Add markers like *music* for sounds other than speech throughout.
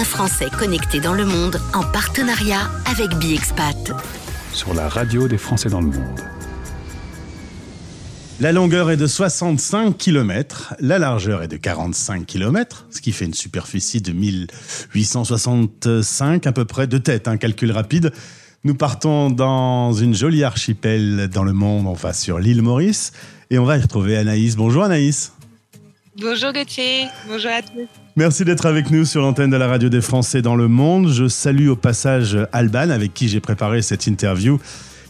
un Français connecté dans le monde en partenariat avec BiExpat. Sur la radio des Français dans le monde. La longueur est de 65 km, la largeur est de 45 km, ce qui fait une superficie de 1865 à peu près de tête, un calcul rapide. Nous partons dans une jolie archipel dans le monde, enfin sur l'île Maurice, et on va y retrouver Anaïs. Bonjour Anaïs. Bonjour Gauthier, bonjour à tous. Merci d'être avec nous sur l'antenne de la radio des Français dans le monde. Je salue au passage Alban avec qui j'ai préparé cette interview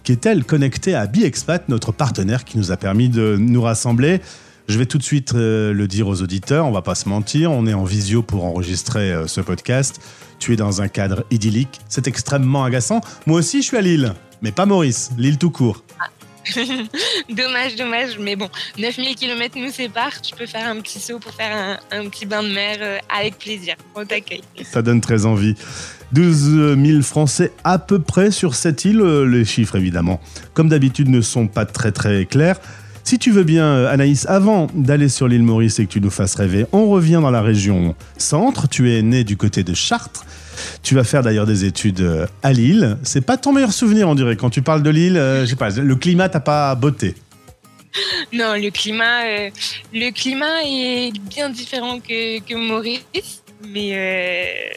qui est-elle connectée à BiExpat, notre partenaire qui nous a permis de nous rassembler je vais tout de suite euh, le dire aux auditeurs, on va pas se mentir, on est en visio pour enregistrer euh, ce podcast. Tu es dans un cadre idyllique, c'est extrêmement agaçant. Moi aussi, je suis à Lille, mais pas Maurice, Lille tout court. *laughs* dommage, dommage, mais bon, 9000 km nous séparent, tu peux faire un petit saut pour faire un, petit bain de mer euh, avec plaisir. On t'accueille. Ça donne très envie. 12 000 Français à peu près sur cette île. Euh, les chiffres, évidemment, comme d'habitude, ne sont pas très très clairs. Si tu veux bien, euh, Anaïs, avant d'aller sur l'île Maurice et que tu nous fasses rêver, on revient dans la région centre. Tu es né du côté de Chartres. Tu vas faire d'ailleurs des études euh, à Lille. C'est pas ton meilleur souvenir, on dirait, quand tu parles de Lille. je sais pas, le climat t'a pas botté. Non, le climat, le climat est bien différent que, que Maurice, mais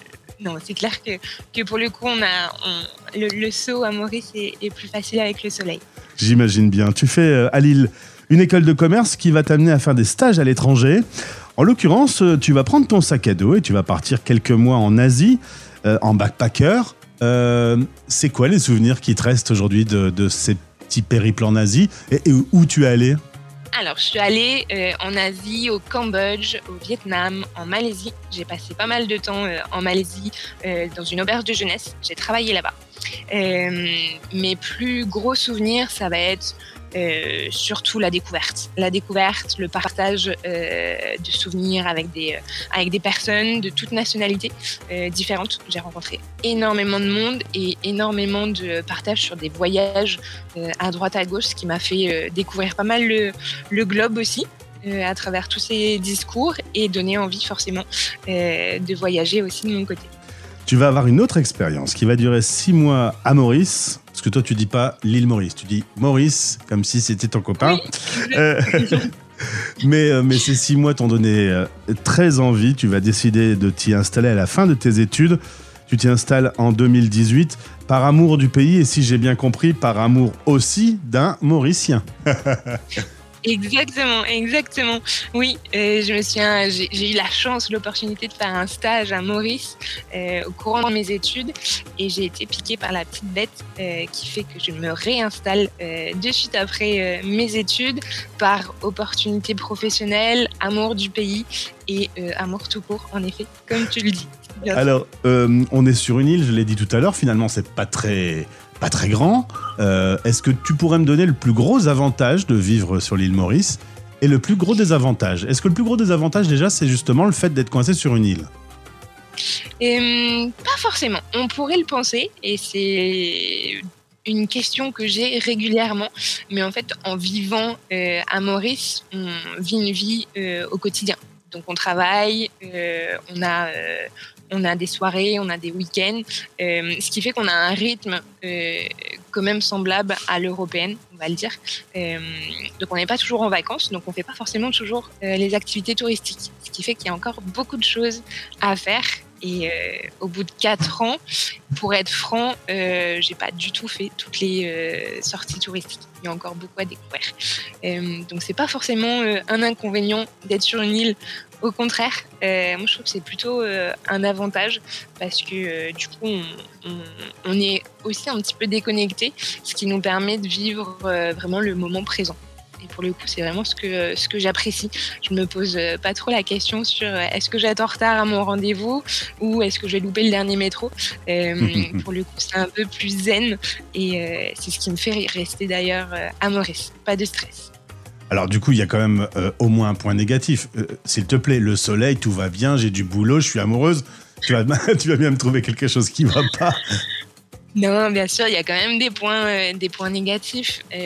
non, c'est clair que, que, pour le coup, on a, le, saut à Maurice est, plus facile avec le soleil. J'imagine bien. Tu fais euh, à Lille une école de commerce qui va t'amener à faire des stages à l'étranger. En l'occurrence, euh, tu vas prendre ton sac à dos et tu vas partir quelques mois en Asie, euh, en backpacker. c'est quoi les souvenirs qui te restent aujourd'hui de, ces petits périples en Asie et où tu es allé? Alors, je suis allée euh, en Asie, au Cambodge, au Vietnam, en Malaisie. J'ai passé pas mal de temps euh, en Malaisie euh, dans une auberge de jeunesse. J'ai travaillé là-bas. Mes plus gros souvenirs, ça va être euh, surtout la découverte. La découverte, le partage euh, de souvenirs avec des, euh, avec des personnes de toutes nationalités différentes. J'ai rencontré énormément de monde et énormément de partage sur des voyages à droite à gauche, ce qui m'a fait découvrir pas mal le, le globe aussi. à travers tous ces discours et donner envie forcément de voyager aussi de mon côté tu vas avoir une autre expérience qui va durer six mois à Maurice. Parce que toi, tu dis pas l'île Maurice, tu dis Maurice, comme si c'était ton copain. *laughs* Euh, *laughs* mais, euh, mais ces six mois t'ont donné euh, très envie. Tu vas décider de t'y installer à la fin de tes études. Tu t'y installes en 2018 par amour du pays et si j'ai bien compris, par amour aussi d'un Mauricien. *laughs* Exactement, exactement. Oui, euh, je me j'ai eu la chance, l'opportunité de faire un stage à Maurice euh, au courant de mes études et j'ai été piquée par la petite bête euh, qui fait que je me réinstalle de suite après mes études par opportunité professionnelle, amour du pays et amour tout court, en effet, comme tu le dis. Alors, on est sur une île, je l'ai dit tout à l'heure, finalement, c'est pas très pas très grand. Euh, est-ce que tu pourrais me donner le plus gros avantage de vivre sur l'île Maurice et le plus gros désavantage? Est-ce que le plus gros désavantage déjà, c'est justement le fait d'être coincé sur une île? Hum, Pas forcément. On pourrait le penser et c'est une question que j'ai régulièrement. Mais en fait, en vivant euh, à Maurice, on vit une vie euh, au quotidien. Donc on travaille, on a on a des soirées, on a des week-ends, euh, ce qui fait qu'on a un rythme euh, quand même semblable à l'européenne, on va le dire. Euh, donc on n'est pas toujours en vacances, donc on ne fait pas forcément toujours les activités touristiques, ce qui fait qu'il y a encore beaucoup de choses à faire. Et au bout de quatre ans, pour être franc, j'ai pas du tout fait toutes les sorties touristiques. Il y a encore beaucoup à découvrir. donc c'est pas forcément un inconvénient d'être sur une île au contraire, euh, moi je trouve que c'est plutôt euh, un avantage parce que euh, du coup on, est aussi un petit peu déconnecté, ce qui nous permet de vivre vraiment le moment présent. Et pour le coup, c'est vraiment ce que, ce que j'apprécie. Je ne me pose pas trop la question sur est-ce que j'attends retard à mon rendez-vous ou est-ce que je vais louper le dernier métro? *laughs* pour le coup, c'est un peu plus zen et c'est ce qui me fait rester d'ailleurs à Maurice. Pas de stress. Alors du coup, il y a quand même euh, au moins un point négatif. Euh, s'il te plaît, le soleil, tout va bien, j'ai du boulot, je suis amoureuse. Tu vas, *laughs* tu vas bien me trouver quelque chose qui va pas. Non, bien sûr, il y a quand même des points, euh, des points négatifs. Euh,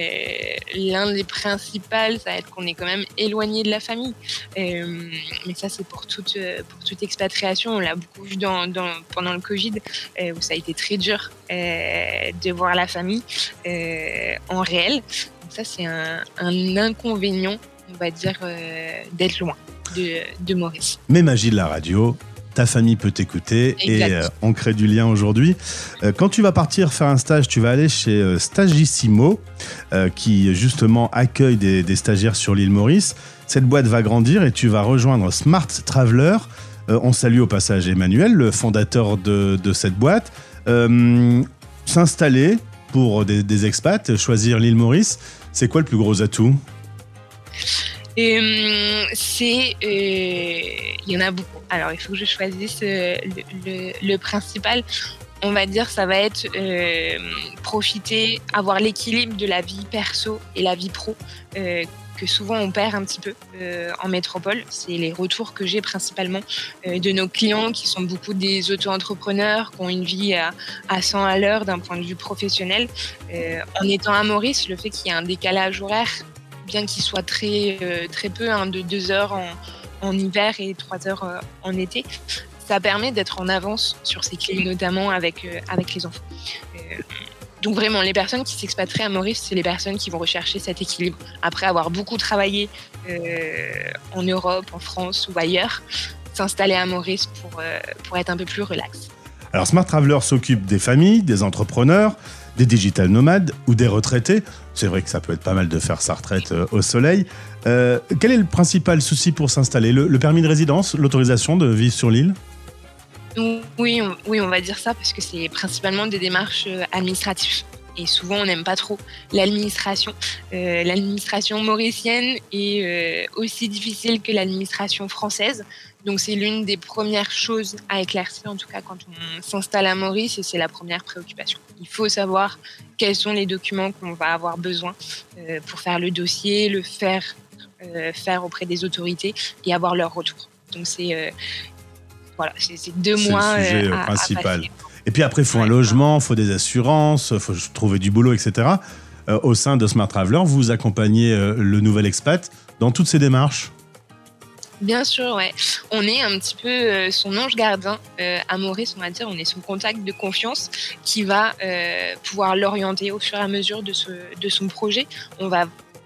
L'un des principaux, ça va être qu'on est quand même éloigné de la famille. Euh, mais ça, c'est pour toute, pour toute expatriation. On l'a beaucoup vu pendant le Covid, où ça a été très dur de voir la famille en réel. Donc ça, c'est un, un inconvénient, on va dire, d'être loin de, de Maurice. Mais magie de la radio, ta famille peut t'écouter et euh, on crée du lien aujourd'hui. Euh, quand tu vas partir faire un stage, tu vas aller chez euh, Stagissimo, qui justement accueille des, des stagiaires sur l'île Maurice. Cette boîte va grandir et tu vas rejoindre Smart Traveler. On salue au passage Emmanuel, le fondateur de, de cette boîte. S'installer pour des, des expats, choisir l'île Maurice, c'est quoi le plus gros atout? Hum, c'est. euh, Il y en a beaucoup. Alors, il faut que je choisisse euh, le, principal. On va dire, ça va être euh, profiter, avoir l'équilibre de la vie perso et la vie pro, euh, que souvent on perd un petit peu euh, en métropole. C'est les retours que j'ai principalement euh, de nos clients, qui sont beaucoup des auto-entrepreneurs, qui ont une vie à, à 100 à l'heure d'un point de vue professionnel. Euh, en étant à Maurice, le fait qu'il y ait un décalage horaire bien qu'il soit très, euh, très peu, hein, de 2 heures en, hiver et 3 heures euh, en été, ça permet d'être en avance sur ces clients, notamment avec, euh, avec les enfants. Donc vraiment, les personnes qui s'expatrient à Maurice, c'est les personnes qui vont rechercher cet équilibre. Après avoir beaucoup travaillé en Europe, en France ou ailleurs, s'installer à Maurice pour, pour être un peu plus relax. Alors Smart Traveler s'occupe des familles, des entrepreneurs, des digital nomades ou des retraités. C'est vrai que ça peut être pas mal de faire sa retraite euh, au soleil. Euh, quel est le principal souci pour s'installer le, permis de résidence, l'autorisation de vivre sur l'île? Oui, on, oui, on va dire ça parce que c'est principalement des démarches euh, administratives. Et souvent, on n'aime pas trop l'administration. L'administration mauricienne est aussi difficile que l'administration française. Donc, c'est l'une des premières choses à éclaircir, en tout cas quand on s'installe à Maurice, et c'est la première préoccupation. Il faut savoir quels sont les documents qu'on va avoir besoin euh, pour faire le dossier, le faire, euh, faire auprès des autorités et avoir leur retour. Donc, c'est euh, voilà, c'est deux C'est le mois sujet, à- principal. Et puis après, il faut un logement, il faut des assurances, il faut trouver du boulot, etc. Au sein de Smart Traveler, vous accompagnez le nouvel expat dans toutes ces démarches? Bien sûr, ouais. On est un petit peu euh, son ange gardien euh, à on va dire. On est son contact de confiance qui va euh, pouvoir l'orienter au fur et à mesure de, son projet. On va,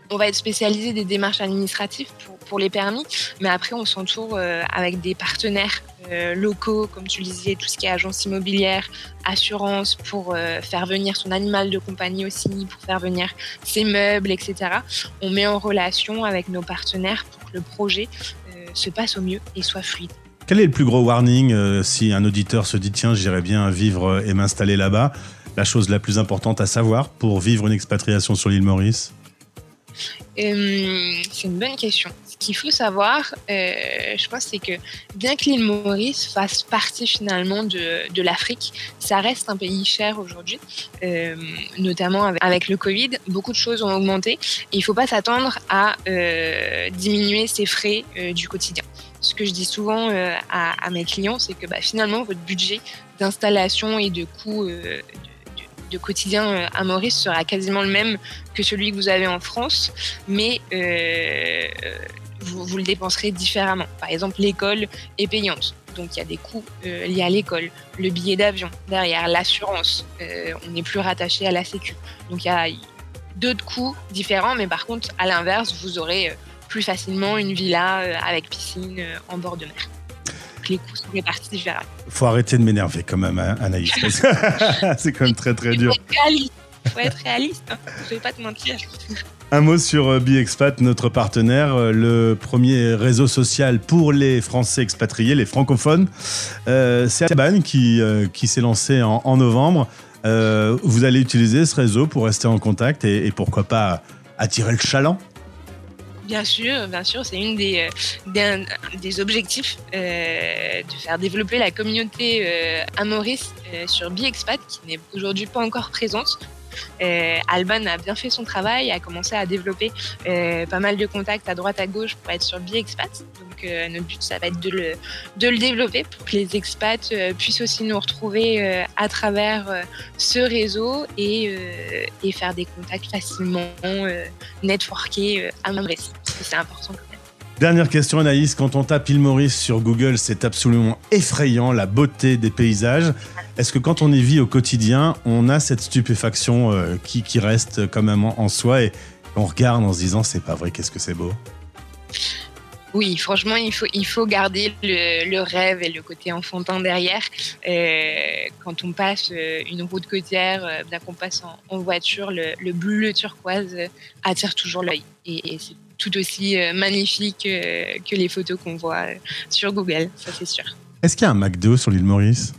on va être spécialisé des démarches administratives pour, les permis, mais après, on s'entoure euh, avec des partenaires euh, locaux, comme tu disais, tout ce qui est agence immobilière, assurance, pour faire venir son animal de compagnie aussi, pour faire venir ses meubles, etc. On met en relation avec nos partenaires pour que le projet se passe au mieux et soit fluide. Quel est le plus gros warning euh, si un auditeur se dit tiens, j'irais bien vivre euh, et m'installer là-bas? La chose la plus importante à savoir pour vivre une expatriation sur l'île Maurice? Euh, c'est une bonne question. Ce qu'il faut savoir, euh, je pense, c'est que bien que l'île Maurice fasse partie finalement de, l'Afrique, ça reste un pays cher aujourd'hui, euh, notamment avec, le Covid. Beaucoup de choses ont augmenté et il ne faut pas s'attendre à diminuer ses frais du quotidien. Ce que je dis souvent à, à mes clients, c'est que bah, finalement, votre budget d'installation et de coût euh, de, quotidien euh, à Maurice sera quasiment le même que celui que vous avez en France, mais euh, vous, le dépenserez différemment. Par exemple, l'école est payante. Donc il y a des coûts euh, liés à l'école, le billet d'avion, derrière l'assurance, euh, on n'est plus rattaché à la Sécu. Donc il y a d'autres coûts différents, mais par contre, à l'inverse, vous aurez plus facilement une villa avec piscine en bord de mer. Les coûts sont répartis différemment. Faut arrêter de m'énerver quand même, hein, Anaïs. *laughs* C'est quand même très très dur. faut être réaliste. faut être réaliste. Hein. Je vais pas te mentir. Un mot sur euh, BiExpat, notre partenaire, euh, le premier réseau social pour les Français expatriés, les francophones. Euh, c'est Alban qui, euh, qui s'est lancé en, en novembre. Euh, vous allez utiliser ce réseau pour rester en contact et, et pourquoi pas attirer le chaland Bien sûr, bien sûr, c'est une des, euh, des, des objectifs euh, de faire développer la communauté euh, à Maurice euh, sur BiExpat, qui n'est aujourd'hui pas encore présente. Alban a bien fait son travail, a commencé à développer pas mal de contacts à droite à gauche pour être sur BiExpat. Donc notre but, ça va être de le, de le développer pour que les expats puissent aussi nous retrouver à travers ce réseau et, et, faire des contacts facilement, networker à Maurice. C'est important Dernière question Anaïs, quand on tape île Maurice sur Google, c'est absolument effrayant la beauté des paysages. Est-ce que quand on y vit au quotidien, on a cette stupéfaction euh, qui, reste quand même en, soi et on regarde en se disant c'est pas vrai, qu'est-ce que c'est beau? Oui, franchement, il faut, il faut garder le, rêve et le côté enfantin derrière. Euh, quand on passe euh, une route côtière, bien qu'on passe en, voiture, le, bleu turquoise attire toujours l'œil. Et, et c'est tout aussi euh, magnifique euh, que les photos qu'on voit euh, sur Google, ça c'est sûr. Est-ce qu'il y a un McDo sur l'île Maurice?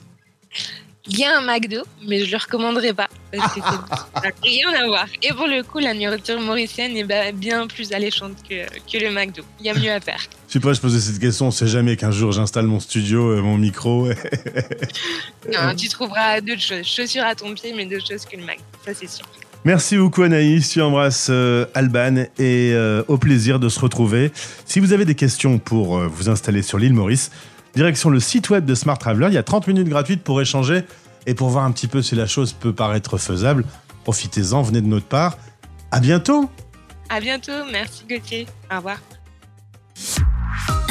Il y a un McDo, mais je ne le recommanderais pas parce que ça n'a *laughs* rien à voir. Et pour le coup, la nourriture mauricienne est bien plus alléchante que, que le McDo. Il y a mieux à faire. *laughs* Je sais pas, je posais cette question, on sait jamais qu'un jour j'installe mon studio, mon micro. *laughs* non, tu trouveras d'autres choses. Chaussures à ton pied, mais d'autres choses que le McDo, ça c'est sûr. Merci beaucoup Anaïs, tu embrasses euh, Alban et euh, au plaisir de se retrouver. Si vous avez des questions pour euh, vous installer sur l'île Maurice, direction le site web de Smart Traveler, il y a 30 minutes gratuites pour échanger et pour voir un petit peu si la chose peut paraître faisable. Profitez-en, venez de notre part. À bientôt. À bientôt, merci Gauthier. Au revoir.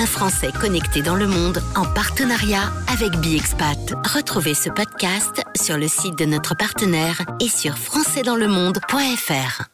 Un Français connecté dans le monde en partenariat avec BiExpat. Retrouvez ce podcast sur le site de notre partenaire et sur françaisdanslemonde.fr.